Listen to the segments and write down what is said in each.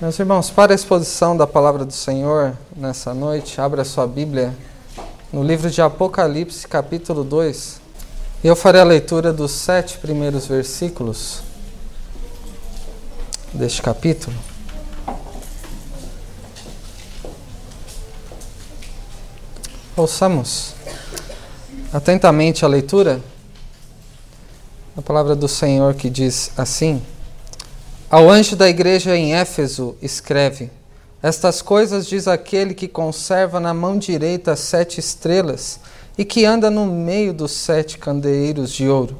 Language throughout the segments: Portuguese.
Meus irmãos, para a exposição da palavra do Senhor nessa noite, abra sua Bíblia no livro de Apocalipse, capítulo 2. E eu farei a leitura dos sete primeiros versículos deste capítulo. Ouçamos atentamente a leitura da palavra do Senhor que diz assim. Ao anjo da igreja em Éfeso, escreve: Estas coisas diz aquele que conserva na mão direita as sete estrelas e que anda no meio dos sete candeeiros de ouro.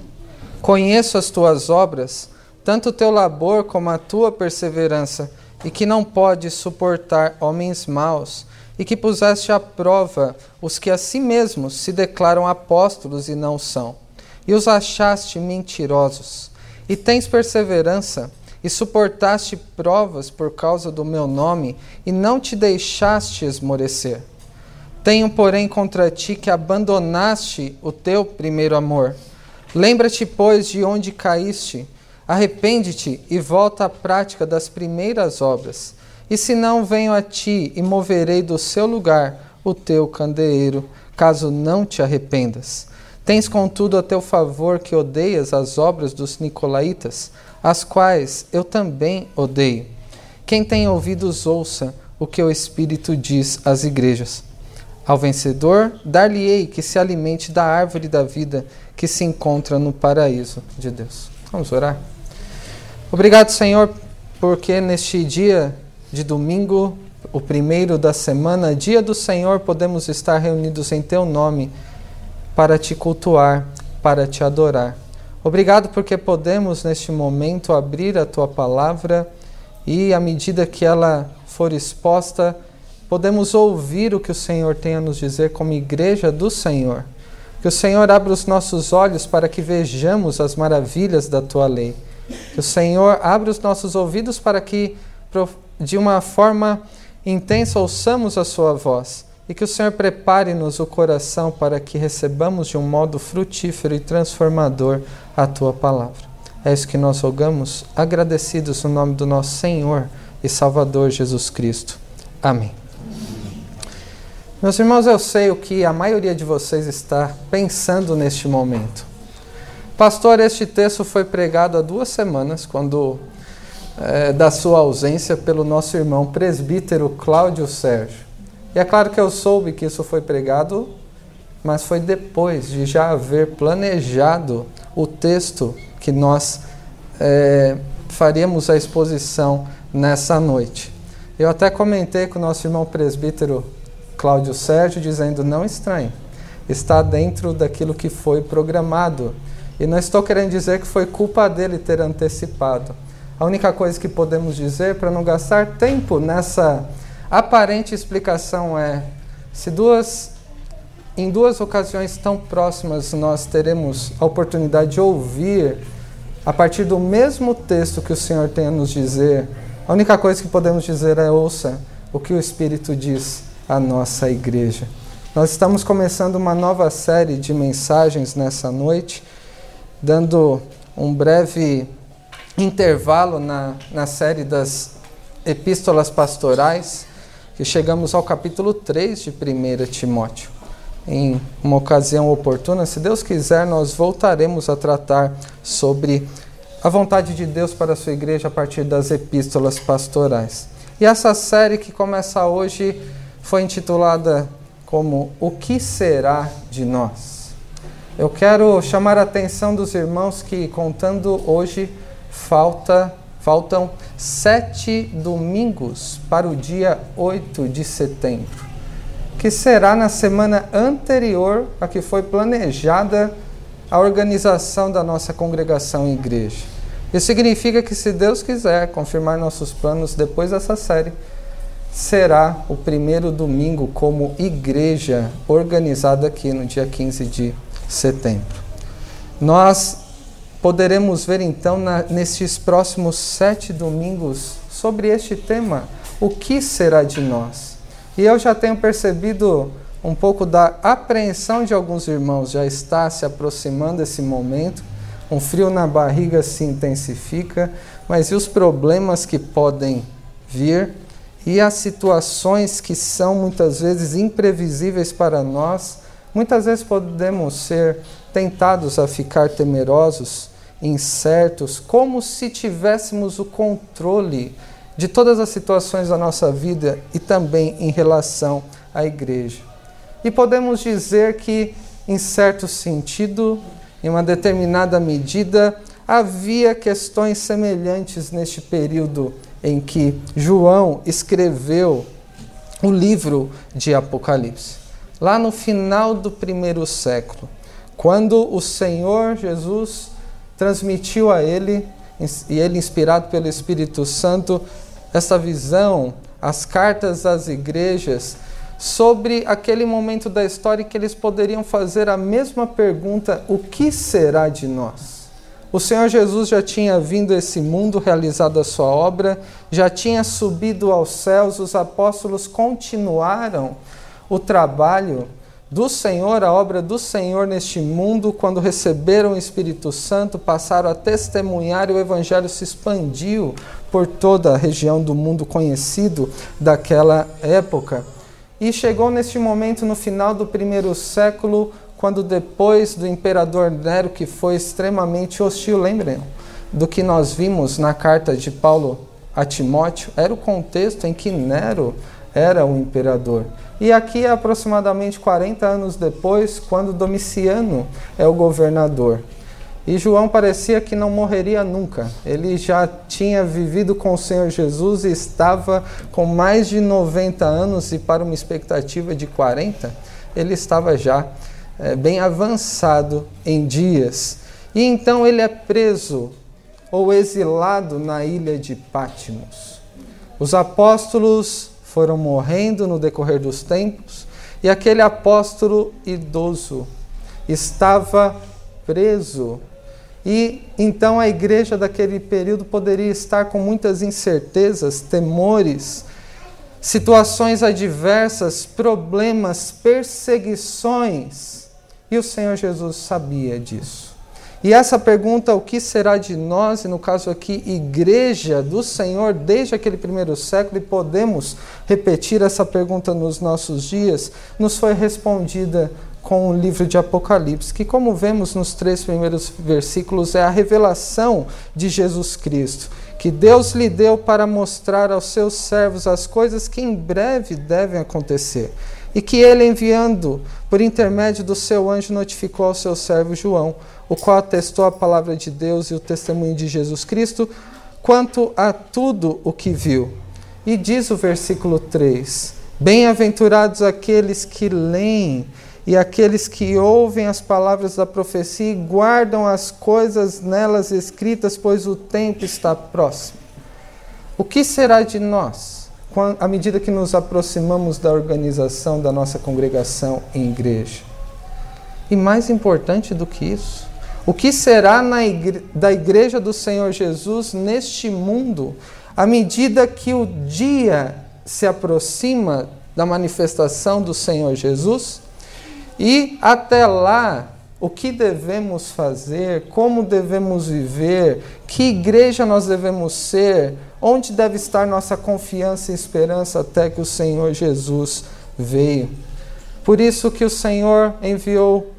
Conheço as tuas obras, tanto o teu labor como a tua perseverança, e que não podes suportar homens maus, e que puseste à prova os que a si mesmos se declaram apóstolos e não são, e os achaste mentirosos. E tens perseverança, e suportaste provas por causa do meu nome, e não te deixaste esmorecer. Tenho, porém, contra ti que abandonaste o teu primeiro amor. Lembra-te, pois, de onde caíste, arrepende-te e volta à prática das primeiras obras. E se não venho a ti e moverei do seu lugar o teu candeeiro, caso não te arrependas. Tens, contudo, a teu favor que odeias as obras dos nicolaítas, as quais eu também odeio. Quem tem ouvidos, ouça o que o Espírito diz às igrejas. Ao vencedor, dar-lhe-ei que se alimente da árvore da vida que se encontra no paraíso de Deus. Vamos orar. Obrigado, Senhor, porque neste dia de domingo, o primeiro da semana, dia do Senhor, podemos estar reunidos em Teu nome para te cultuar, para te adorar. Obrigado porque podemos neste momento abrir a tua palavra e à medida que ela for exposta, podemos ouvir o que o Senhor tem a nos dizer como igreja do Senhor. Que o Senhor abra os nossos olhos para que vejamos as maravilhas da tua lei. Que o Senhor abra os nossos ouvidos para que de uma forma intensa ouçamos a sua voz e que o Senhor prepare-nos o coração para que recebamos de um modo frutífero e transformador a tua palavra. É isso que nós rogamos, agradecidos no nome do nosso Senhor e Salvador Jesus Cristo. Amém. Meus irmãos, eu sei o que a maioria de vocês está pensando neste momento. Pastor, este texto foi pregado há duas semanas, quando é, da sua ausência, pelo nosso irmão presbítero Cláudio Sérgio. E é claro que eu soube que isso foi pregado, mas foi depois de já haver planejado o texto que nós é, faríamos a exposição nessa noite. Eu até comentei com o nosso irmão presbítero Cláudio Sérgio, dizendo: não estranhe, está dentro daquilo que foi programado. E não estou querendo dizer que foi culpa dele ter antecipado. A única coisa que podemos dizer para não gastar tempo nessa aparente explicação é: se duas em duas ocasiões tão próximas nós teremos a oportunidade de ouvir a partir do mesmo texto que o Senhor tem a nos dizer, a única coisa que podemos dizer é ouça o que o Espírito diz à nossa igreja. Nós estamos começando uma nova série de mensagens nessa noite, dando um breve intervalo na, na série das epístolas pastorais que chegamos ao capítulo 3 de 1 Timóteo. Em uma ocasião oportuna, se Deus quiser, nós voltaremos a tratar sobre a vontade de Deus para a sua igreja a partir das epístolas pastorais. E essa série que começa hoje foi intitulada como O que será de nós? Eu quero chamar a atenção dos irmãos que, contando hoje, falta Faltam sete domingos para o dia 8 de setembro, que será na semana anterior a que foi planejada a organização da nossa congregação em igreja. Isso significa que, se Deus quiser confirmar nossos planos depois dessa série, será o primeiro domingo como igreja organizada aqui no dia 15 de setembro. Nós poderemos ver então na, nestes próximos sete domingos sobre este tema: o que será de nós? E eu já tenho percebido um pouco da apreensão de alguns irmãos, já está se aproximando esse momento, um frio na barriga se intensifica, mas e os problemas que podem vir? E as situações que são muitas vezes imprevisíveis para nós, muitas vezes podemos ser tentados a ficar temerosos, incertos, como se tivéssemos o controle de todas as situações da nossa vida e também em relação à igreja. E podemos dizer que, em certo sentido, em uma determinada medida, havia questões semelhantes neste período em que João escreveu o livro de Apocalipse. Lá no final do primeiro século, quando o Senhor Jesus transmitiu a ele, e ele inspirado pelo Espírito Santo, essa visão, as cartas às igrejas, sobre aquele momento da história que eles poderiam fazer a mesma pergunta: o que será de nós? O Senhor Jesus já tinha vindo a esse mundo, realizado a sua obra, já tinha subido aos céus, os apóstolos continuaram o trabalho do Senhor, a obra do Senhor neste mundo, quando receberam o Espírito Santo, passaram a testemunhar e o Evangelho se expandiu por toda a região do mundo conhecido daquela época. E chegou neste momento, no final do primeiro século, quando depois do imperador Nero, que foi extremamente hostil, lembrem do que nós vimos na carta de Paulo a Timóteo, era o contexto em que Nero era o imperador. E aqui aproximadamente 40 anos depois, quando Domiciano é o governador. E João parecia que não morreria nunca. Ele já tinha vivido com o Senhor Jesus e estava com mais de 90 anos, e para uma expectativa de 40, ele estava já é, bem avançado em dias. E então ele é preso ou exilado na ilha de Patmos. Os apóstolos foram morrendo no decorrer dos tempos e aquele apóstolo idoso estava preso. E então a igreja daquele período poderia estar com muitas incertezas, temores, situações adversas, problemas, perseguições e o Senhor Jesus sabia disso. E essa pergunta, o que será de nós, e no caso aqui, igreja do Senhor, desde aquele primeiro século, e podemos repetir essa pergunta nos nossos dias, nos foi respondida com o livro de Apocalipse, que, como vemos nos três primeiros versículos, é a revelação de Jesus Cristo, que Deus lhe deu para mostrar aos seus servos as coisas que em breve devem acontecer e que ele, enviando por intermédio do seu anjo, notificou ao seu servo João, o qual atestou a palavra de Deus e o testemunho de Jesus Cristo quanto a tudo o que viu. E diz o versículo 3: Bem-aventurados aqueles que leem e aqueles que ouvem as palavras da profecia e guardam as coisas nelas escritas, pois o tempo está próximo. O que será de nós? À medida que nos aproximamos da organização da nossa congregação em igreja. E mais importante do que isso, o que será igre da igreja do Senhor Jesus neste mundo, à medida que o dia se aproxima da manifestação do Senhor Jesus? E até lá, o que devemos fazer, como devemos viver, que igreja nós devemos ser, onde deve estar nossa confiança e esperança até que o Senhor Jesus veio. Por isso que o Senhor enviou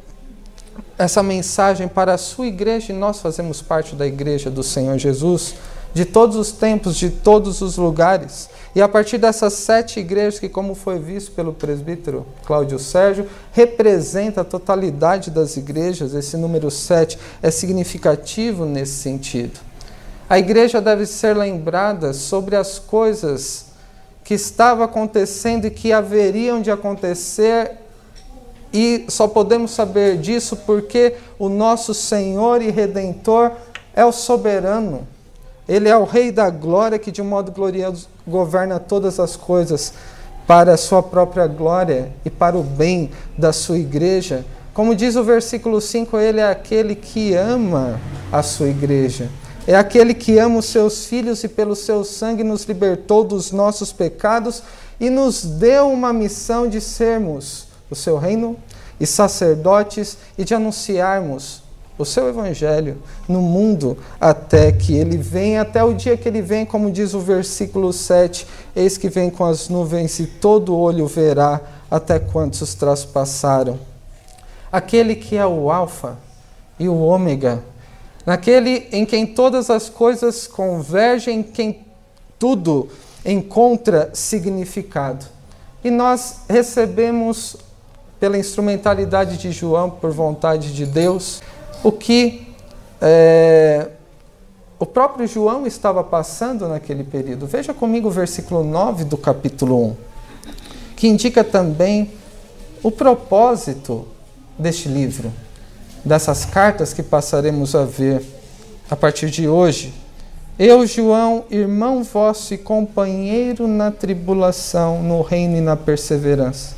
essa mensagem para a sua igreja e nós fazemos parte da igreja do Senhor Jesus de todos os tempos, de todos os lugares. E a partir dessas sete igrejas, que, como foi visto pelo presbítero Cláudio Sérgio, representa a totalidade das igrejas, esse número sete é significativo nesse sentido. A igreja deve ser lembrada sobre as coisas que estavam acontecendo e que haveriam de acontecer, e só podemos saber disso porque o nosso Senhor e Redentor é o soberano. Ele é o Rei da glória que, de um modo glorioso, governa todas as coisas para a sua própria glória e para o bem da sua igreja. Como diz o versículo 5, ele é aquele que ama a sua igreja. É aquele que ama os seus filhos e pelo seu sangue nos libertou dos nossos pecados e nos deu uma missão de sermos o seu reino e sacerdotes e de anunciarmos o seu evangelho no mundo até que ele venha, até o dia que ele vem, como diz o versículo 7, eis que vem com as nuvens e todo olho verá até quantos os traspassaram. Aquele que é o alfa e o ômega, naquele em quem todas as coisas convergem, em quem tudo encontra significado. E nós recebemos pela instrumentalidade de João, por vontade de Deus, o que é, o próprio João estava passando naquele período. Veja comigo o versículo 9 do capítulo 1, que indica também o propósito deste livro, dessas cartas que passaremos a ver a partir de hoje. Eu, João, irmão vosso e companheiro na tribulação, no reino e na perseverança.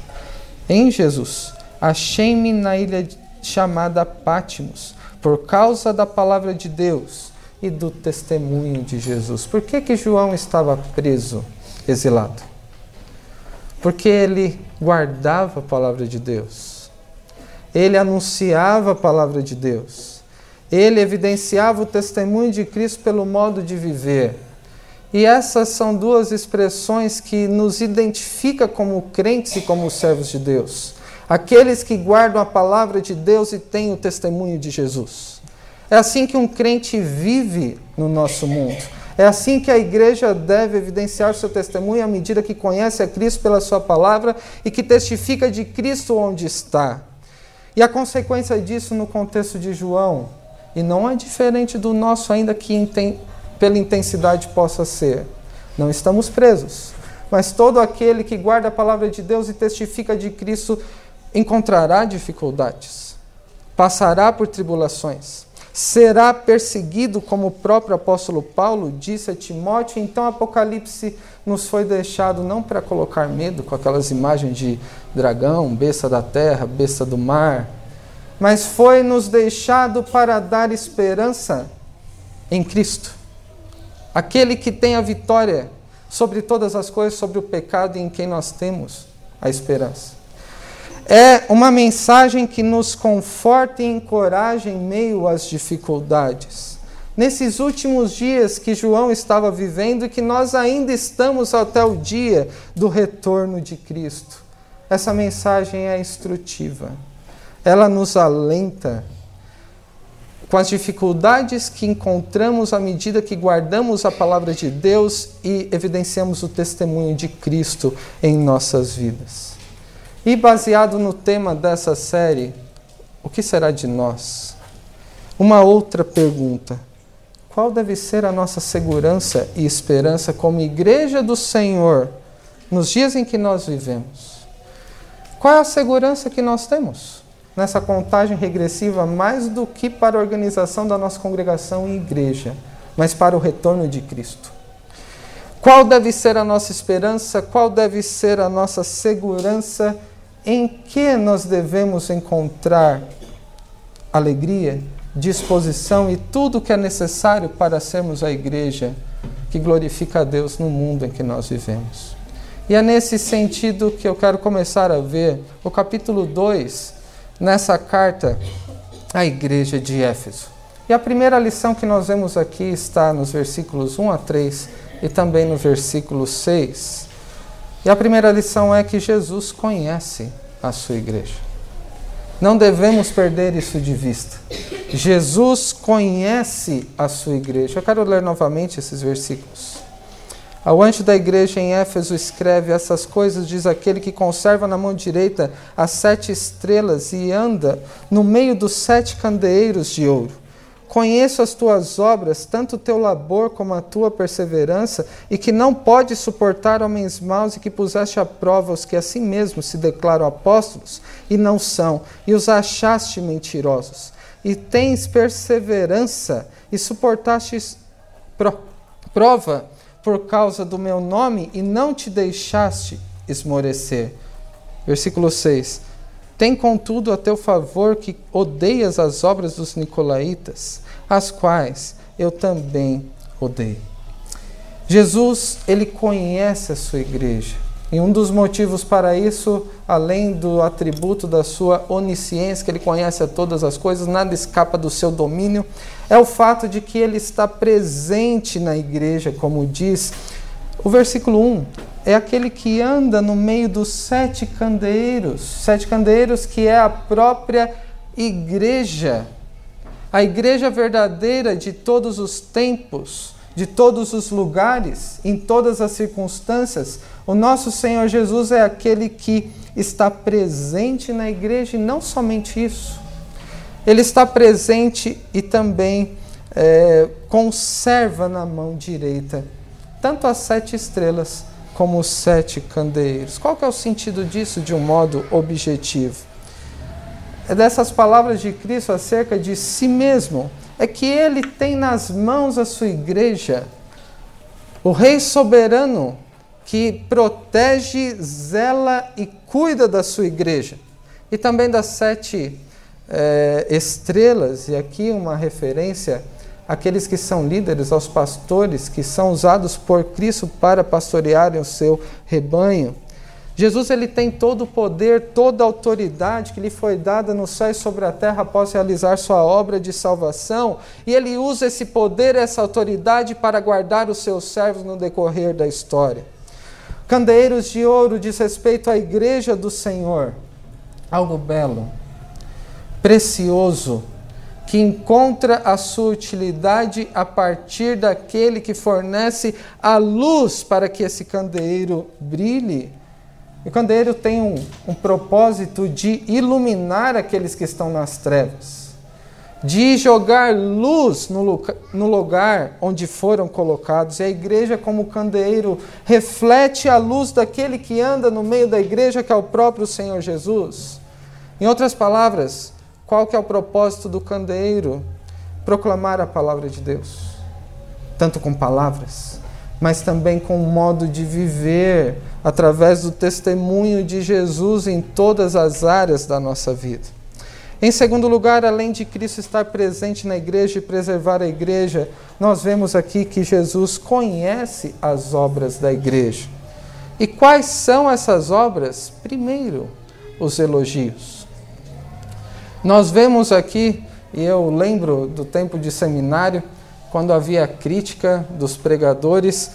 Em Jesus, achei-me na ilha chamada Pátimos, por causa da palavra de Deus e do testemunho de Jesus. Por que, que João estava preso, exilado? Porque ele guardava a palavra de Deus. Ele anunciava a palavra de Deus ele evidenciava o testemunho de Cristo pelo modo de viver. E essas são duas expressões que nos identificam como crentes e como servos de Deus. Aqueles que guardam a palavra de Deus e têm o testemunho de Jesus. É assim que um crente vive no nosso mundo. É assim que a igreja deve evidenciar seu testemunho à medida que conhece a Cristo pela sua palavra e que testifica de Cristo onde está. E a consequência disso no contexto de João e não é diferente do nosso, ainda que pela intensidade possa ser. Não estamos presos. Mas todo aquele que guarda a palavra de Deus e testifica de Cristo encontrará dificuldades, passará por tribulações, será perseguido, como o próprio apóstolo Paulo disse a Timóteo. Então, Apocalipse nos foi deixado não para colocar medo com aquelas imagens de dragão, besta da terra, besta do mar, mas foi nos deixado para dar esperança em Cristo. Aquele que tem a vitória sobre todas as coisas, sobre o pecado em quem nós temos a esperança. É uma mensagem que nos conforta e encoraja em meio às dificuldades. Nesses últimos dias que João estava vivendo e que nós ainda estamos até o dia do retorno de Cristo. Essa mensagem é instrutiva ela nos alenta com as dificuldades que encontramos à medida que guardamos a palavra de Deus e evidenciamos o testemunho de Cristo em nossas vidas. E baseado no tema dessa série, o que será de nós? Uma outra pergunta: qual deve ser a nossa segurança e esperança como igreja do Senhor nos dias em que nós vivemos? Qual é a segurança que nós temos? nessa contagem regressiva mais do que para a organização da nossa congregação e igreja, mas para o retorno de Cristo. Qual deve ser a nossa esperança? Qual deve ser a nossa segurança? Em que nós devemos encontrar alegria, disposição e tudo que é necessário para sermos a igreja que glorifica a Deus no mundo em que nós vivemos? E é nesse sentido que eu quero começar a ver o capítulo 2 nessa carta à igreja de Éfeso. E a primeira lição que nós vemos aqui está nos versículos 1 a 3 e também no versículo 6. E a primeira lição é que Jesus conhece a sua igreja. Não devemos perder isso de vista. Jesus conhece a sua igreja. Eu quero ler novamente esses versículos. Ao anjo da igreja em Éfeso escreve essas coisas, diz aquele que conserva na mão direita as sete estrelas e anda no meio dos sete candeeiros de ouro. Conheço as tuas obras, tanto o teu labor como a tua perseverança, e que não pode suportar homens maus, e que puseste à prova os que assim mesmo se declaram apóstolos e não são, e os achaste mentirosos. E tens perseverança, e suportastes pro prova por causa do meu nome e não te deixaste esmorecer. Versículo 6. Tem contudo a teu favor que odeias as obras dos nicolaítas, as quais eu também odeio. Jesus, ele conhece a sua igreja. E um dos motivos para isso, além do atributo da sua onisciência, que ele conhece a todas as coisas, nada escapa do seu domínio, é o fato de que ele está presente na igreja, como diz o versículo 1. É aquele que anda no meio dos sete candeeiros, sete candeeiros que é a própria igreja, a igreja verdadeira de todos os tempos, de todos os lugares, em todas as circunstâncias o nosso Senhor Jesus é aquele que está presente na igreja e não somente isso. Ele está presente e também é, conserva na mão direita tanto as sete estrelas como sete candeeiros. Qual que é o sentido disso de um modo objetivo? É dessas palavras de Cristo acerca de si mesmo, é que ele tem nas mãos a sua igreja. O Rei soberano que protege, zela e cuida da sua igreja. E também das sete é, estrelas, e aqui uma referência àqueles que são líderes, aos pastores, que são usados por Cristo para pastorearem o seu rebanho. Jesus ele tem todo o poder, toda a autoridade que lhe foi dada no céu e sobre a terra após realizar sua obra de salvação, e ele usa esse poder, essa autoridade para guardar os seus servos no decorrer da história. Candeeiros de ouro diz respeito à igreja do Senhor. Algo belo, precioso, que encontra a sua utilidade a partir daquele que fornece a luz para que esse candeeiro brilhe. O candeeiro tem um, um propósito de iluminar aqueles que estão nas trevas de jogar luz no, no lugar onde foram colocados. E a igreja, como candeeiro, reflete a luz daquele que anda no meio da igreja, que é o próprio Senhor Jesus. Em outras palavras, qual que é o propósito do candeeiro? Proclamar a palavra de Deus, tanto com palavras, mas também com o modo de viver, através do testemunho de Jesus em todas as áreas da nossa vida. Em segundo lugar, além de Cristo estar presente na igreja e preservar a igreja, nós vemos aqui que Jesus conhece as obras da igreja. E quais são essas obras? Primeiro, os elogios. Nós vemos aqui, e eu lembro do tempo de seminário, quando havia crítica dos pregadores,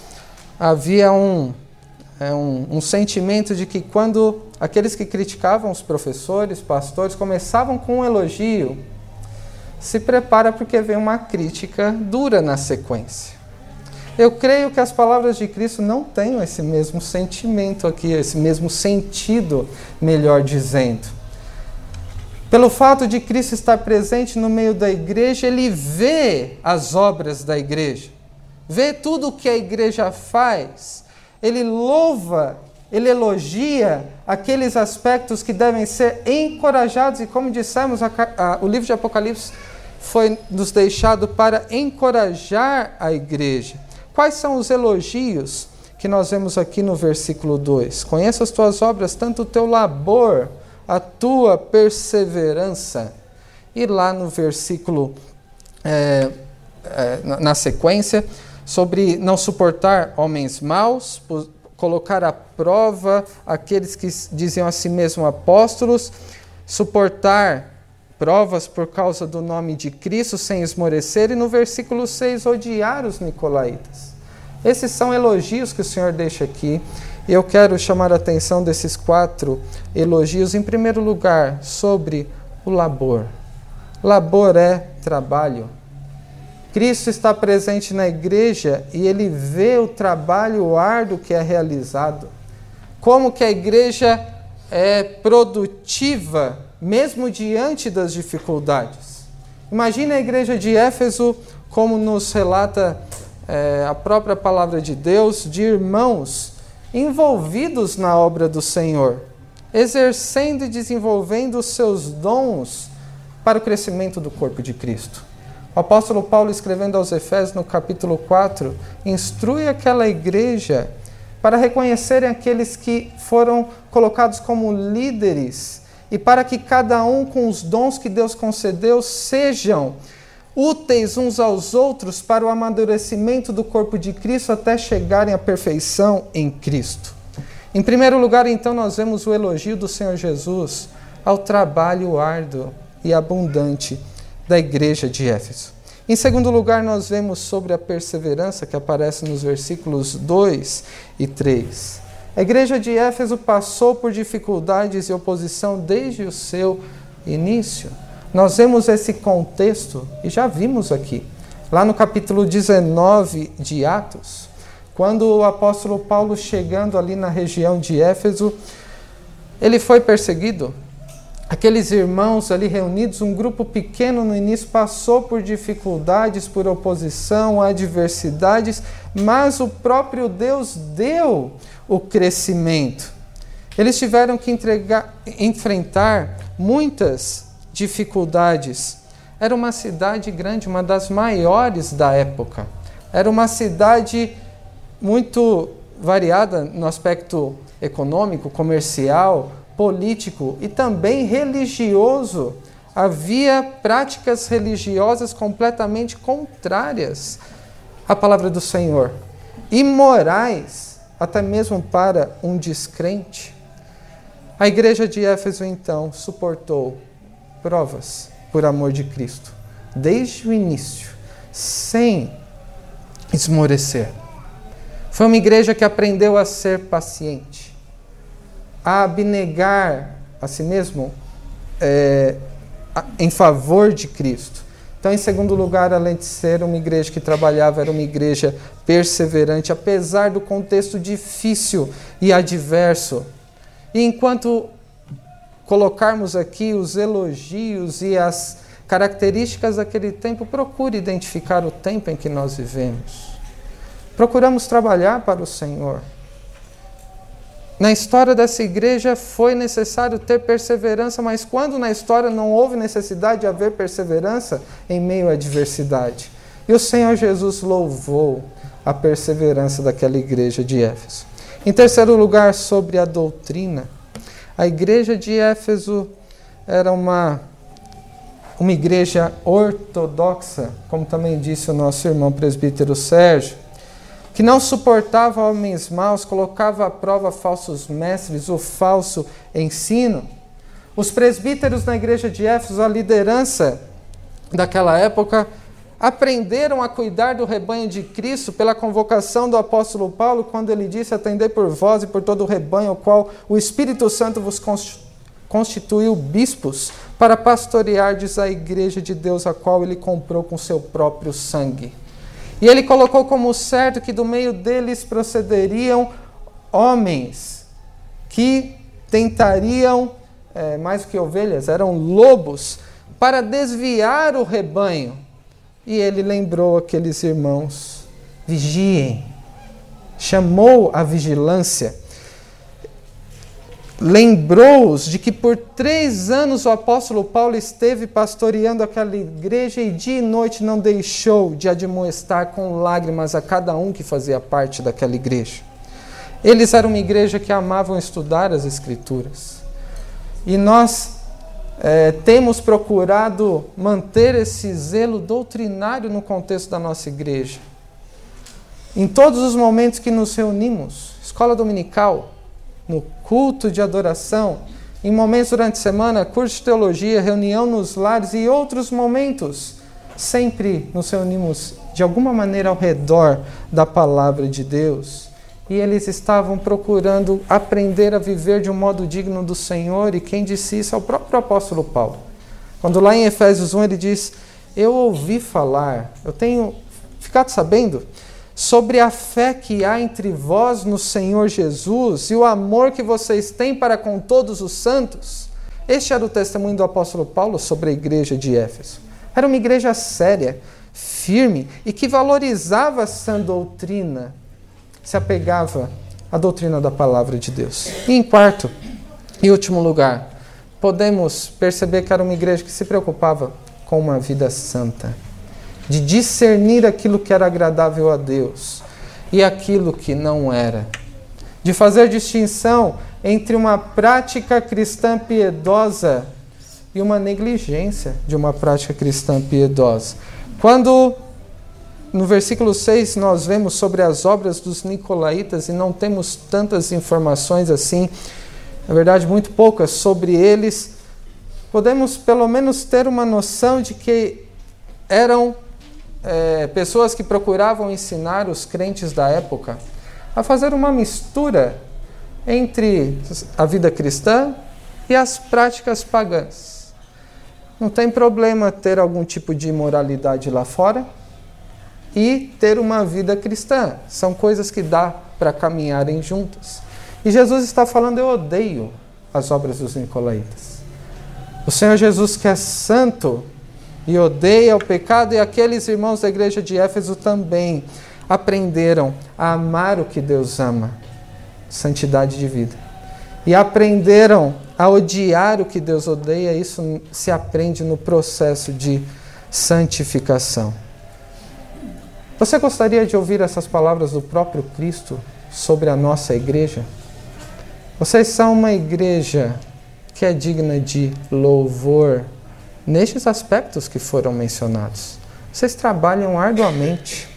havia um, é, um, um sentimento de que quando aqueles que criticavam os professores, pastores, começavam com um elogio, se prepara porque vem uma crítica dura na sequência. Eu creio que as palavras de Cristo não têm esse mesmo sentimento aqui, esse mesmo sentido, melhor dizendo. Pelo fato de Cristo estar presente no meio da igreja, ele vê as obras da igreja, vê tudo o que a igreja faz, ele louva ele elogia aqueles aspectos que devem ser encorajados, e como dissemos, a, a, o livro de Apocalipse foi nos deixado para encorajar a igreja. Quais são os elogios que nós vemos aqui no versículo 2? Conheça as tuas obras, tanto o teu labor, a tua perseverança. E lá no versículo, é, é, na sequência, sobre não suportar homens maus, colocar à prova aqueles que diziam a si mesmo apóstolos, suportar provas por causa do nome de Cristo sem esmorecer, e no versículo 6, odiar os nicolaítas. Esses são elogios que o Senhor deixa aqui. Eu quero chamar a atenção desses quatro elogios, em primeiro lugar, sobre o labor. Labor é trabalho. Cristo está presente na igreja e ele vê o trabalho árduo que é realizado. Como que a igreja é produtiva mesmo diante das dificuldades. Imagine a igreja de Éfeso, como nos relata é, a própria palavra de Deus, de irmãos envolvidos na obra do Senhor, exercendo e desenvolvendo os seus dons para o crescimento do corpo de Cristo. O apóstolo Paulo, escrevendo aos Efésios no capítulo 4, instrui aquela igreja para reconhecerem aqueles que foram colocados como líderes e para que cada um, com os dons que Deus concedeu, sejam úteis uns aos outros para o amadurecimento do corpo de Cristo até chegarem à perfeição em Cristo. Em primeiro lugar, então, nós vemos o elogio do Senhor Jesus ao trabalho árduo e abundante da igreja de Éfeso. Em segundo lugar, nós vemos sobre a perseverança que aparece nos versículos 2 e 3. A igreja de Éfeso passou por dificuldades e oposição desde o seu início. Nós vemos esse contexto e já vimos aqui, lá no capítulo 19 de Atos, quando o apóstolo Paulo, chegando ali na região de Éfeso, ele foi perseguido. Aqueles irmãos ali reunidos, um grupo pequeno no início, passou por dificuldades, por oposição, adversidades, mas o próprio Deus deu o crescimento. Eles tiveram que entregar, enfrentar muitas dificuldades. Era uma cidade grande, uma das maiores da época. Era uma cidade muito variada no aspecto econômico, comercial, político e também religioso. Havia práticas religiosas completamente contrárias à palavra do Senhor, imorais, até mesmo para um descrente. A igreja de Éfeso então suportou provas por amor de Cristo, desde o início, sem esmorecer. Foi uma igreja que aprendeu a ser paciente, a abnegar a si mesmo é, em favor de Cristo. Então, em segundo lugar, além de ser uma igreja que trabalhava, era uma igreja perseverante, apesar do contexto difícil e adverso. E enquanto colocarmos aqui os elogios e as características daquele tempo, procure identificar o tempo em que nós vivemos. Procuramos trabalhar para o Senhor. Na história dessa igreja foi necessário ter perseverança, mas quando na história não houve necessidade de haver perseverança em meio à adversidade? E o Senhor Jesus louvou a perseverança daquela igreja de Éfeso. Em terceiro lugar, sobre a doutrina. A igreja de Éfeso era uma, uma igreja ortodoxa, como também disse o nosso irmão presbítero Sérgio, que não suportava homens maus, colocava à prova falsos mestres, o falso ensino. Os presbíteros na igreja de Éfeso, a liderança daquela época, aprenderam a cuidar do rebanho de Cristo pela convocação do apóstolo Paulo, quando ele disse: Atendei por vós e por todo o rebanho, ao qual o Espírito Santo vos constituiu bispos, para pastoreardes a igreja de Deus, a qual ele comprou com seu próprio sangue. E ele colocou como certo que do meio deles procederiam homens que tentariam, é, mais que ovelhas, eram lobos, para desviar o rebanho e ele lembrou aqueles irmãos: vigiem. Chamou a vigilância. Lembrou-os de que por três anos o apóstolo Paulo esteve pastoreando aquela igreja e dia e noite não deixou de admoestar com lágrimas a cada um que fazia parte daquela igreja. Eles eram uma igreja que amavam estudar as Escrituras. E nós é, temos procurado manter esse zelo doutrinário no contexto da nossa igreja. Em todos os momentos que nos reunimos, escola dominical, no culto de adoração, em momentos durante a semana, curso de teologia, reunião nos lares e outros momentos, sempre nos reunimos de alguma maneira ao redor da palavra de Deus e eles estavam procurando aprender a viver de um modo digno do Senhor, e quem disse isso é o próprio apóstolo Paulo. Quando lá em Efésios 1 ele diz: Eu ouvi falar, eu tenho ficado sabendo sobre a fé que há entre vós no Senhor Jesus e o amor que vocês têm para com todos os santos. Este era o testemunho do apóstolo Paulo sobre a igreja de Éfeso. Era uma igreja séria, firme e que valorizava a sã doutrina se apegava à doutrina da palavra de Deus. E em quarto e último lugar, podemos perceber que era uma igreja que se preocupava com uma vida santa, de discernir aquilo que era agradável a Deus e aquilo que não era, de fazer distinção entre uma prática cristã piedosa e uma negligência de uma prática cristã piedosa. Quando no versículo 6 nós vemos sobre as obras dos nicolaítas e não temos tantas informações assim, na verdade, muito poucas sobre eles. Podemos pelo menos ter uma noção de que eram é, pessoas que procuravam ensinar os crentes da época a fazer uma mistura entre a vida cristã e as práticas pagãs. Não tem problema ter algum tipo de imoralidade lá fora e ter uma vida cristã. São coisas que dá para caminharem juntas. E Jesus está falando: eu odeio as obras dos nicolaítas. O Senhor Jesus, que é santo e odeia o pecado, e aqueles irmãos da igreja de Éfeso também aprenderam a amar o que Deus ama santidade de vida. E aprenderam a odiar o que Deus odeia, isso se aprende no processo de santificação. Você gostaria de ouvir essas palavras do próprio Cristo sobre a nossa igreja? Vocês são uma igreja que é digna de louvor nestes aspectos que foram mencionados. Vocês trabalham arduamente.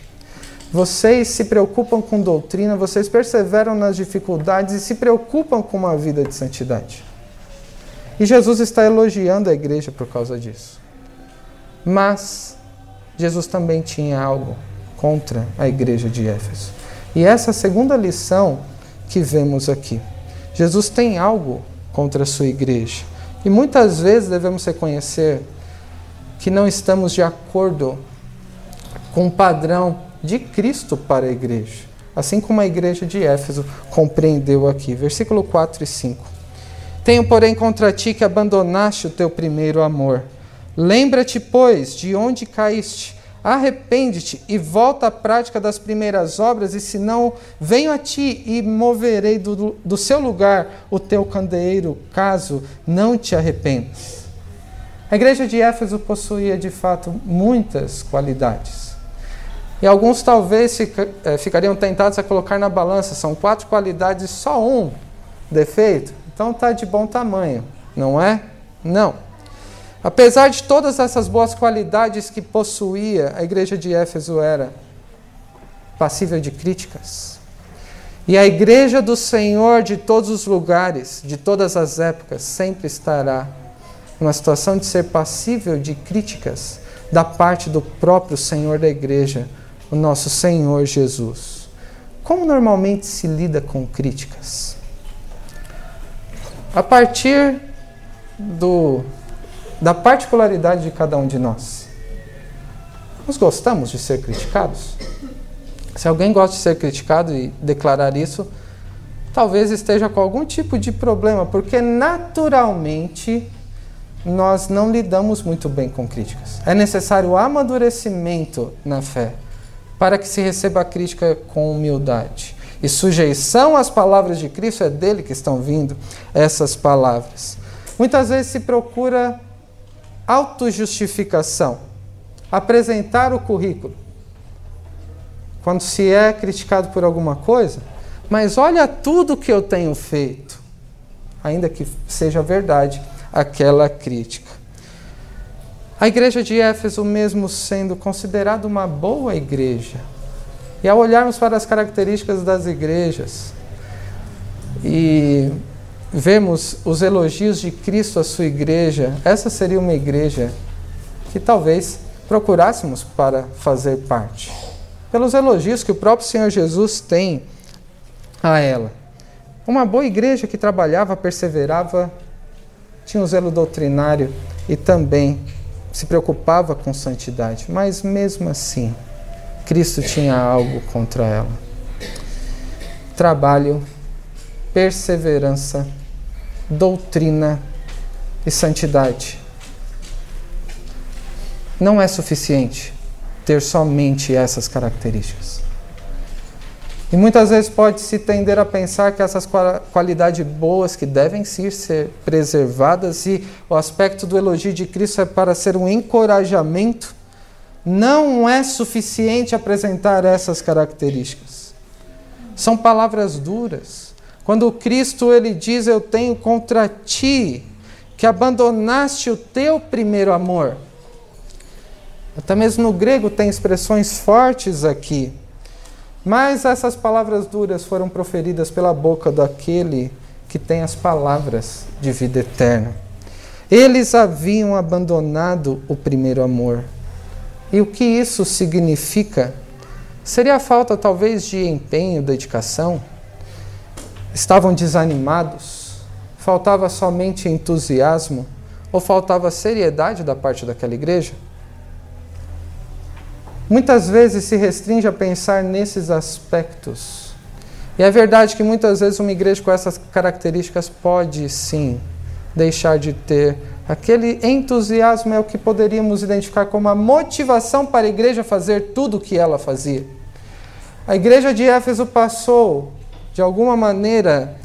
Vocês se preocupam com doutrina, vocês perseveram nas dificuldades e se preocupam com uma vida de santidade. E Jesus está elogiando a igreja por causa disso. Mas Jesus também tinha algo contra a igreja de Éfeso. E essa é a segunda lição que vemos aqui. Jesus tem algo contra a sua igreja. E muitas vezes devemos reconhecer que não estamos de acordo com o padrão de Cristo para a igreja. Assim como a igreja de Éfeso compreendeu aqui. Versículo 4 e 5. Tenho, porém, contra ti que abandonaste o teu primeiro amor. Lembra-te, pois, de onde caíste Arrepende-te e volta à prática das primeiras obras, e se não, venho a ti e moverei do, do seu lugar o teu candeeiro, caso não te arrependas. A igreja de Éfeso possuía de fato muitas qualidades. E alguns talvez é, ficariam tentados a colocar na balança, são quatro qualidades, só um defeito. Então está de bom tamanho, não é? Não. Apesar de todas essas boas qualidades que possuía, a igreja de Éfeso era passível de críticas. E a igreja do Senhor de todos os lugares, de todas as épocas, sempre estará numa situação de ser passível de críticas da parte do próprio Senhor da igreja, o nosso Senhor Jesus. Como normalmente se lida com críticas? A partir do da particularidade de cada um de nós. Nós gostamos de ser criticados? Se alguém gosta de ser criticado e declarar isso, talvez esteja com algum tipo de problema, porque naturalmente nós não lidamos muito bem com críticas. É necessário amadurecimento na fé para que se receba a crítica com humildade. E sujeição às palavras de Cristo é dele que estão vindo essas palavras. Muitas vezes se procura autojustificação. Apresentar o currículo. Quando se é criticado por alguma coisa, mas olha tudo que eu tenho feito, ainda que seja verdade aquela crítica. A igreja de Éfeso, mesmo sendo considerada uma boa igreja, e ao olharmos para as características das igrejas e vemos os elogios de Cristo à sua igreja, essa seria uma igreja que talvez procurássemos para fazer parte. Pelos elogios que o próprio Senhor Jesus tem a ela. Uma boa igreja que trabalhava, perseverava, tinha um zelo doutrinário e também se preocupava com santidade, mas mesmo assim, Cristo tinha algo contra ela. Trabalho, perseverança, doutrina e santidade. Não é suficiente ter somente essas características. E muitas vezes pode-se tender a pensar que essas qualidades boas que devem ser preservadas e o aspecto do elogio de Cristo é para ser um encorajamento, não é suficiente apresentar essas características. São palavras duras quando Cristo ele diz: Eu tenho contra ti que abandonaste o teu primeiro amor. Até mesmo no grego tem expressões fortes aqui. Mas essas palavras duras foram proferidas pela boca daquele que tem as palavras de vida eterna. Eles haviam abandonado o primeiro amor. E o que isso significa? Seria a falta talvez de empenho, dedicação? Estavam desanimados? Faltava somente entusiasmo? Ou faltava seriedade da parte daquela igreja? Muitas vezes se restringe a pensar nesses aspectos. E é verdade que muitas vezes uma igreja com essas características pode sim deixar de ter aquele entusiasmo, é o que poderíamos identificar como a motivação para a igreja fazer tudo o que ela fazia. A igreja de Éfeso passou, de alguma maneira,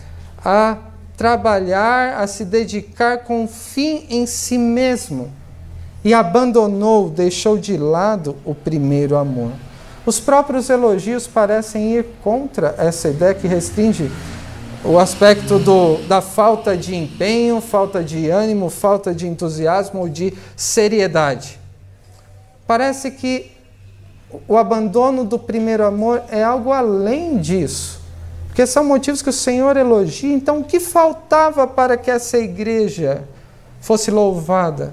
a trabalhar, a se dedicar com fim em si mesmo e abandonou, deixou de lado o primeiro amor. Os próprios elogios parecem ir contra essa ideia que restringe o aspecto do, da falta de empenho, falta de ânimo, falta de entusiasmo ou de seriedade. Parece que o abandono do primeiro amor é algo além disso. Porque são motivos que o Senhor elogia. Então, o que faltava para que essa igreja fosse louvada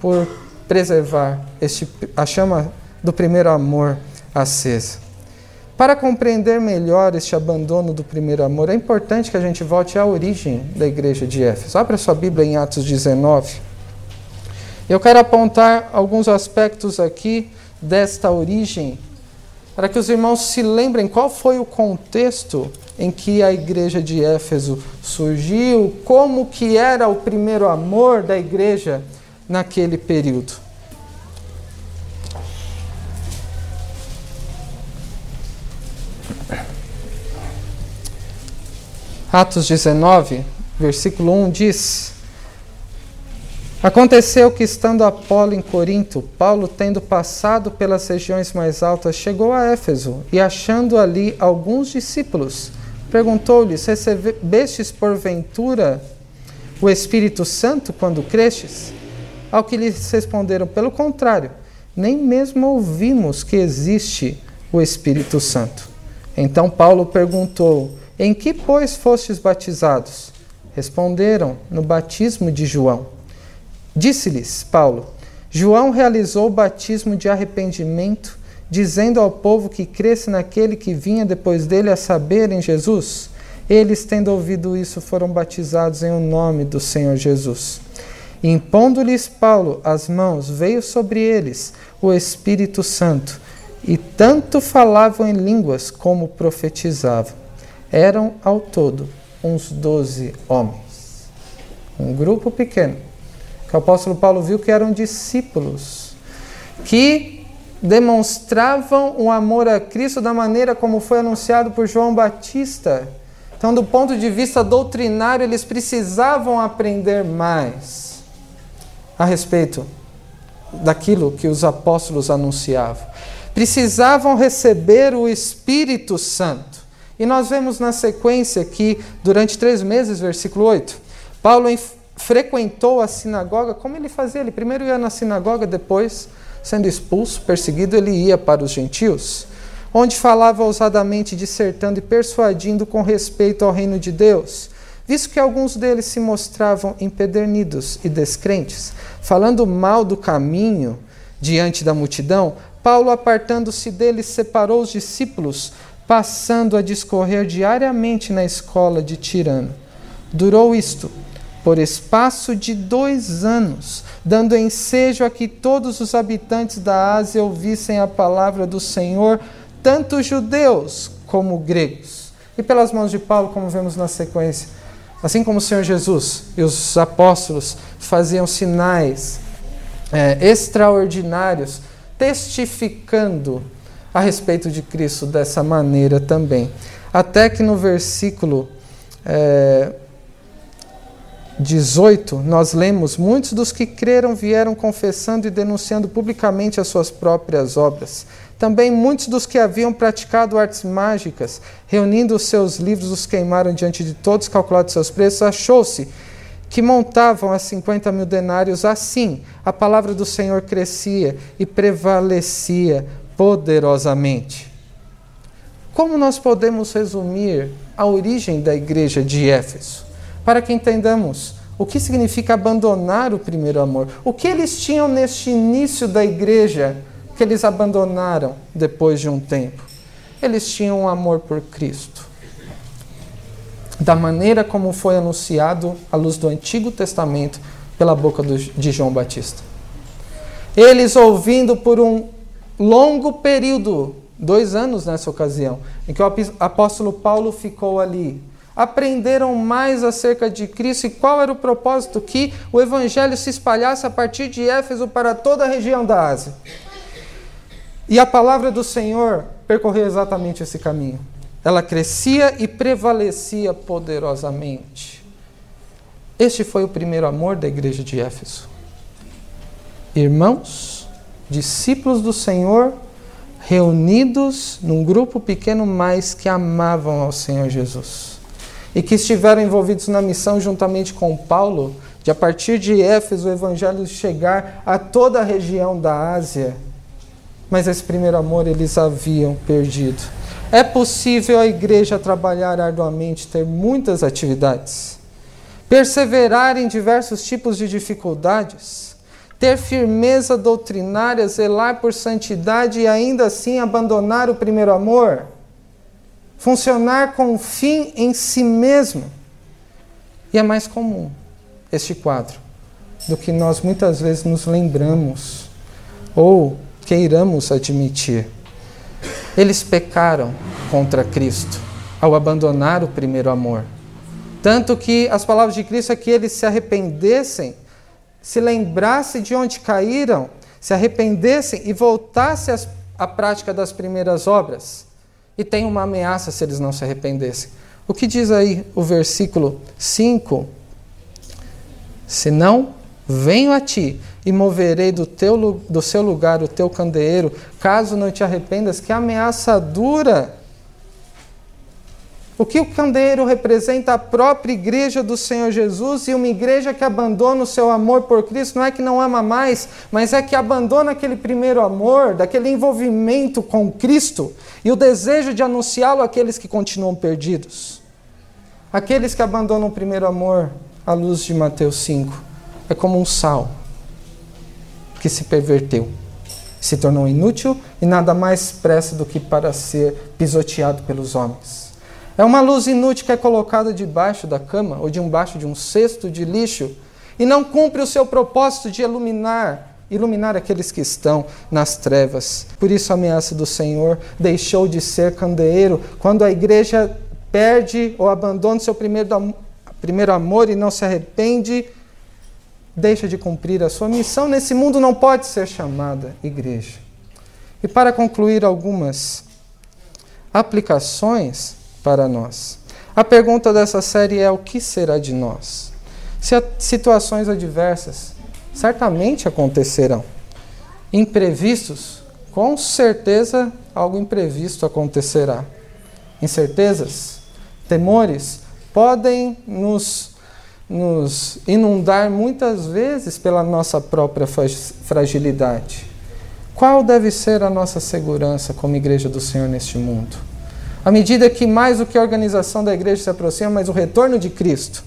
por preservar este, a chama do primeiro amor acesa? Para compreender melhor este abandono do primeiro amor, é importante que a gente volte à origem da igreja de Éfeso. Abra sua Bíblia em Atos 19. Eu quero apontar alguns aspectos aqui desta origem, para que os irmãos se lembrem qual foi o contexto em que a igreja de Éfeso surgiu, como que era o primeiro amor da igreja naquele período. Atos 19, versículo 1 diz: Aconteceu que, estando Apolo em Corinto, Paulo, tendo passado pelas regiões mais altas, chegou a Éfeso e, achando ali alguns discípulos, perguntou-lhes: Recebestes porventura o Espírito Santo quando crestes? Ao que lhes responderam: Pelo contrário, nem mesmo ouvimos que existe o Espírito Santo. Então Paulo perguntou: em que, pois, fostes batizados? Responderam: No batismo de João. Disse-lhes Paulo: João realizou o batismo de arrependimento, dizendo ao povo que cresce naquele que vinha depois dele, a saber, em Jesus. Eles, tendo ouvido isso, foram batizados em o nome do Senhor Jesus. Impondo-lhes Paulo as mãos, veio sobre eles o Espírito Santo, e tanto falavam em línguas como profetizavam. Eram ao todo uns doze homens. Um grupo pequeno. Que o apóstolo Paulo viu que eram discípulos que demonstravam o amor a Cristo da maneira como foi anunciado por João Batista. Então, do ponto de vista doutrinário, eles precisavam aprender mais a respeito daquilo que os apóstolos anunciavam. Precisavam receber o Espírito Santo. E nós vemos na sequência que, durante três meses, versículo 8, Paulo frequentou a sinagoga, como ele fazia? Ele primeiro ia na sinagoga, depois, sendo expulso, perseguido, ele ia para os gentios, onde falava ousadamente, dissertando e persuadindo com respeito ao reino de Deus, visto que alguns deles se mostravam empedernidos e descrentes, falando mal do caminho diante da multidão, Paulo, apartando-se deles, separou os discípulos passando a discorrer diariamente na escola de Tirano. Durou isto por espaço de dois anos, dando ensejo a que todos os habitantes da Ásia ouvissem a palavra do Senhor, tanto judeus como gregos. E pelas mãos de Paulo, como vemos na sequência, assim como o Senhor Jesus e os apóstolos faziam sinais é, extraordinários, testificando a respeito de Cristo dessa maneira também. Até que no versículo é, 18, nós lemos: Muitos dos que creram vieram confessando e denunciando publicamente as suas próprias obras. Também muitos dos que haviam praticado artes mágicas, reunindo os seus livros, os queimaram diante de todos, calculados seus preços. Achou-se que montavam a 50 mil denários, assim a palavra do Senhor crescia e prevalecia poderosamente. Como nós podemos resumir a origem da igreja de Éfeso? Para que entendamos o que significa abandonar o primeiro amor. O que eles tinham neste início da igreja que eles abandonaram depois de um tempo? Eles tinham um amor por Cristo. Da maneira como foi anunciado à luz do Antigo Testamento pela boca de João Batista. Eles ouvindo por um longo período, dois anos nessa ocasião, em que o apóstolo Paulo ficou ali, aprenderam mais acerca de Cristo e qual era o propósito que o evangelho se espalhasse a partir de Éfeso para toda a região da Ásia. E a palavra do Senhor percorreu exatamente esse caminho. Ela crescia e prevalecia poderosamente. Este foi o primeiro amor da igreja de Éfeso. Irmãos, discípulos do Senhor, reunidos num grupo pequeno, mas que amavam ao Senhor Jesus e que estiveram envolvidos na missão juntamente com Paulo, de a partir de Éfeso o evangelho chegar a toda a região da Ásia. Mas esse primeiro amor eles haviam perdido. É possível a igreja trabalhar arduamente, ter muitas atividades, perseverar em diversos tipos de dificuldades, ter firmeza doutrinária, zelar por santidade e ainda assim abandonar o primeiro amor? Funcionar com um fim em si mesmo. E é mais comum este quadro do que nós muitas vezes nos lembramos ou queiramos admitir. Eles pecaram contra Cristo ao abandonar o primeiro amor. Tanto que as palavras de Cristo é que eles se arrependessem, se lembrassem de onde caíram, se arrependessem e voltassem à prática das primeiras obras e tem uma ameaça se eles não se arrependessem. O que diz aí o versículo 5? Se não, venho a ti e moverei do, teu, do seu lugar o teu candeeiro, caso não te arrependas. Que ameaça dura! O que o candeeiro representa a própria igreja do Senhor Jesus e uma igreja que abandona o seu amor por Cristo, não é que não ama mais, mas é que abandona aquele primeiro amor, daquele envolvimento com Cristo e o desejo de anunciá-lo àqueles que continuam perdidos. Aqueles que abandonam o primeiro amor, à luz de Mateus 5, é como um sal que se perverteu, se tornou inútil e nada mais presta do que para ser pisoteado pelos homens. É uma luz inútil que é colocada debaixo da cama ou debaixo de um cesto de lixo e não cumpre o seu propósito de iluminar iluminar aqueles que estão nas trevas. Por isso a ameaça do Senhor deixou de ser candeeiro quando a igreja perde ou abandona seu primeiro, primeiro amor e não se arrepende, deixa de cumprir a sua missão. Nesse mundo não pode ser chamada igreja. E para concluir algumas aplicações para nós. A pergunta dessa série é: o que será de nós? Se situações adversas certamente acontecerão. Imprevistos, com certeza algo imprevisto acontecerá. Incertezas, temores podem nos, nos inundar muitas vezes pela nossa própria fragilidade. Qual deve ser a nossa segurança como igreja do Senhor neste mundo? À medida que mais do que a organização da igreja se aproxima, mais o retorno de Cristo.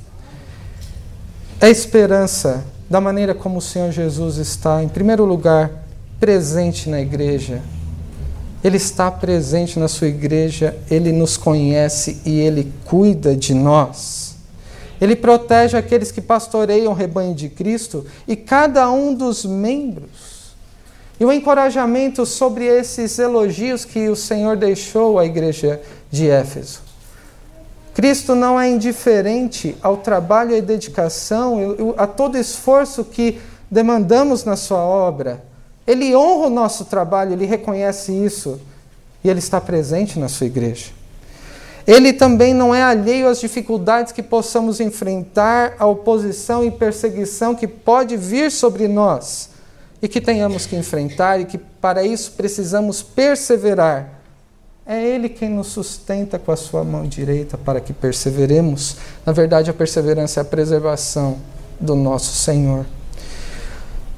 É esperança da maneira como o Senhor Jesus está, em primeiro lugar, presente na igreja. Ele está presente na sua igreja, ele nos conhece e ele cuida de nós. Ele protege aqueles que pastoreiam o rebanho de Cristo e cada um dos membros e o encorajamento sobre esses elogios que o Senhor deixou à igreja de Éfeso. Cristo não é indiferente ao trabalho e dedicação, a todo esforço que demandamos na sua obra. Ele honra o nosso trabalho, ele reconhece isso e ele está presente na sua igreja. Ele também não é alheio às dificuldades que possamos enfrentar, a oposição e perseguição que pode vir sobre nós e que tenhamos que enfrentar e que para isso precisamos perseverar. É Ele quem nos sustenta com a sua mão direita para que perseveremos. Na verdade, a perseverança é a preservação do nosso Senhor.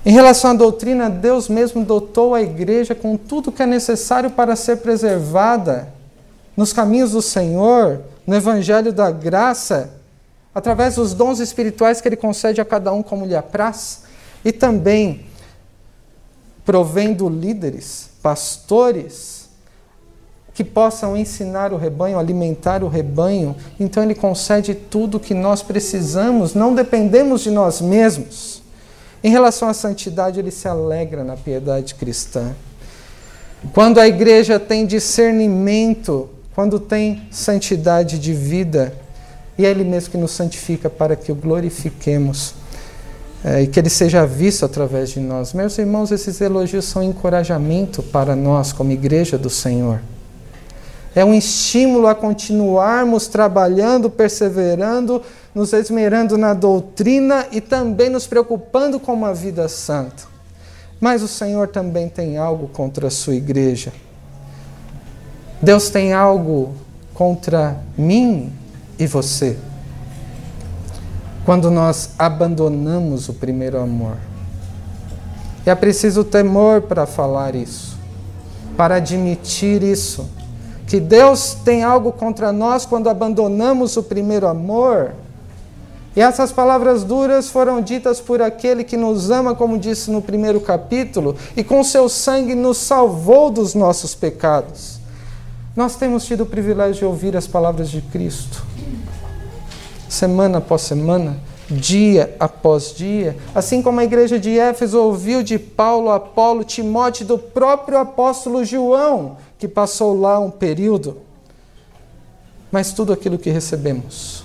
Em relação à doutrina, Deus mesmo dotou a igreja com tudo que é necessário para ser preservada nos caminhos do Senhor, no evangelho da graça, através dos dons espirituais que ele concede a cada um como lhe apraz, e também provendo líderes, pastores, que possam ensinar o rebanho, alimentar o rebanho. Então ele concede tudo o que nós precisamos, não dependemos de nós mesmos. Em relação à santidade, ele se alegra na piedade cristã. Quando a igreja tem discernimento, quando tem santidade de vida, e é Ele mesmo que nos santifica para que o glorifiquemos é, e que Ele seja visto através de nós. Meus irmãos, esses elogios são um encorajamento para nós, como igreja do Senhor. É um estímulo a continuarmos trabalhando, perseverando, nos esmerando na doutrina e também nos preocupando com uma vida santa. Mas o Senhor também tem algo contra a sua igreja. Deus tem algo contra mim e você quando nós abandonamos o primeiro amor. É preciso temor para falar isso, para admitir isso. Que Deus tem algo contra nós quando abandonamos o primeiro amor. E essas palavras duras foram ditas por aquele que nos ama, como disse no primeiro capítulo, e com seu sangue nos salvou dos nossos pecados. Nós temos tido o privilégio de ouvir as palavras de Cristo semana após semana, dia após dia, assim como a igreja de Éfeso ouviu de Paulo, Apolo, Timóteo, do próprio apóstolo João, que passou lá um período. Mas tudo aquilo que recebemos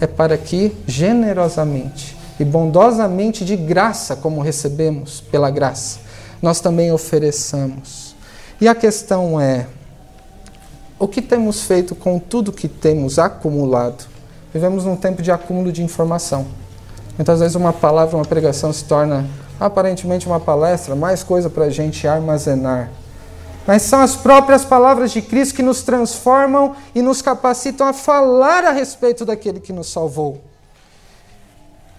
é para que generosamente e bondosamente, de graça, como recebemos pela graça, nós também ofereçamos. E a questão é: o que temos feito com tudo que temos acumulado? Vivemos num tempo de acúmulo de informação. Muitas vezes uma palavra, uma pregação se torna aparentemente uma palestra, mais coisa para a gente armazenar. Mas são as próprias palavras de Cristo que nos transformam e nos capacitam a falar a respeito daquele que nos salvou.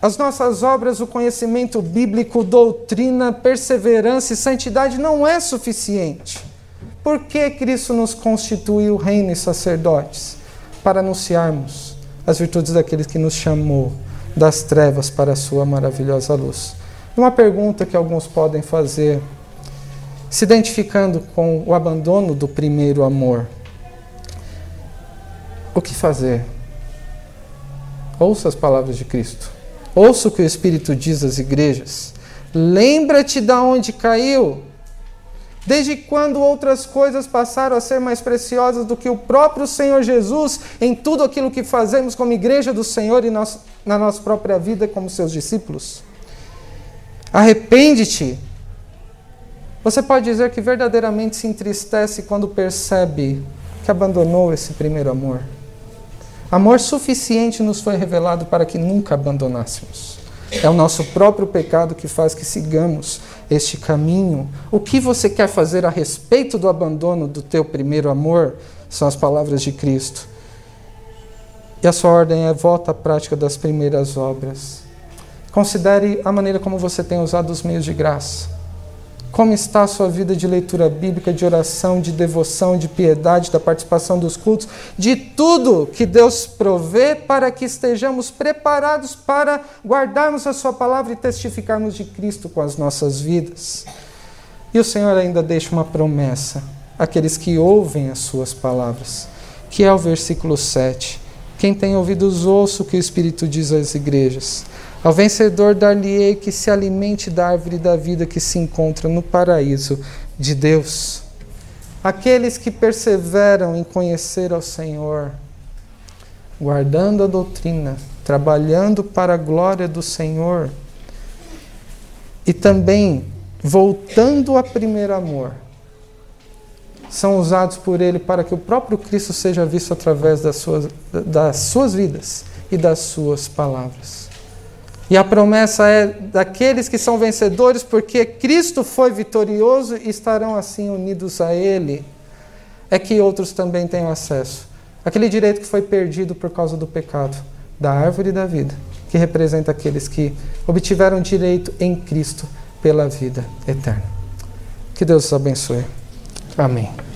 As nossas obras, o conhecimento bíblico, doutrina, perseverança e santidade não é suficiente. Por que Cristo nos constituiu reino e sacerdotes? Para anunciarmos as virtudes daqueles que nos chamou das trevas para a sua maravilhosa luz. Uma pergunta que alguns podem fazer, se identificando com o abandono do primeiro amor. O que fazer? Ouça as palavras de Cristo. Ouça o que o Espírito diz às igrejas. Lembra-te de onde caiu Desde quando outras coisas passaram a ser mais preciosas do que o próprio Senhor Jesus em tudo aquilo que fazemos como igreja do Senhor e nós, na nossa própria vida como seus discípulos? Arrepende-te. Você pode dizer que verdadeiramente se entristece quando percebe que abandonou esse primeiro amor. Amor suficiente nos foi revelado para que nunca abandonássemos. É o nosso próprio pecado que faz que sigamos este caminho. O que você quer fazer a respeito do abandono do teu primeiro amor? São as palavras de Cristo. E a sua ordem é volta à prática das primeiras obras. Considere a maneira como você tem usado os meios de graça. Como está a sua vida de leitura bíblica, de oração, de devoção, de piedade, da participação dos cultos, de tudo que Deus provê para que estejamos preparados para guardarmos a Sua palavra e testificarmos de Cristo com as nossas vidas? E o Senhor ainda deixa uma promessa àqueles que ouvem as Suas palavras, que é o versículo 7. Quem tem ouvidos, ouça o que o Espírito diz às igrejas. Ao vencedor dar-lhe-ei que se alimente da árvore da vida que se encontra no paraíso de Deus. Aqueles que perseveram em conhecer ao Senhor, guardando a doutrina, trabalhando para a glória do Senhor e também voltando ao primeiro amor, são usados por Ele para que o próprio Cristo seja visto através das suas, das suas vidas e das suas palavras. E a promessa é daqueles que são vencedores, porque Cristo foi vitorioso e estarão assim unidos a Ele, é que outros também tenham acesso. Aquele direito que foi perdido por causa do pecado, da árvore da vida, que representa aqueles que obtiveram direito em Cristo pela vida eterna. Que Deus os abençoe. Amém.